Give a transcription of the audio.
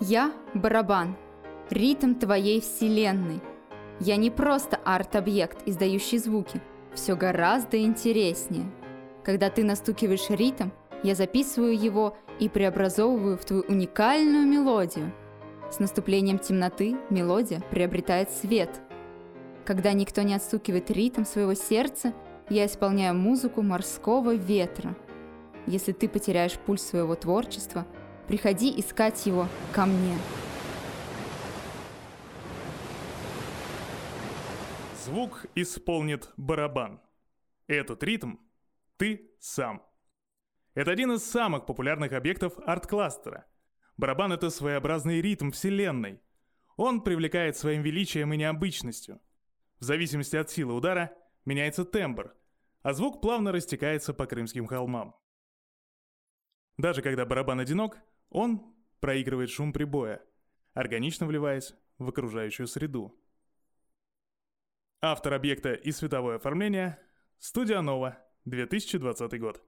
Я – барабан, ритм твоей вселенной. Я не просто арт-объект, издающий звуки. Все гораздо интереснее. Когда ты настукиваешь ритм, я записываю его и преобразовываю в твою уникальную мелодию. С наступлением темноты мелодия приобретает свет. Когда никто не отстукивает ритм своего сердца, я исполняю музыку морского ветра. Если ты потеряешь пульс своего творчества, приходи искать его ко мне. Звук исполнит барабан. Этот ритм ты сам. Это один из самых популярных объектов арт-кластера. Барабан — это своеобразный ритм вселенной. Он привлекает своим величием и необычностью. В зависимости от силы удара меняется тембр, а звук плавно растекается по крымским холмам. Даже когда барабан одинок, он проигрывает шум прибоя, органично вливаясь в окружающую среду. Автор объекта и световое оформление – студия Нова, 2020 год.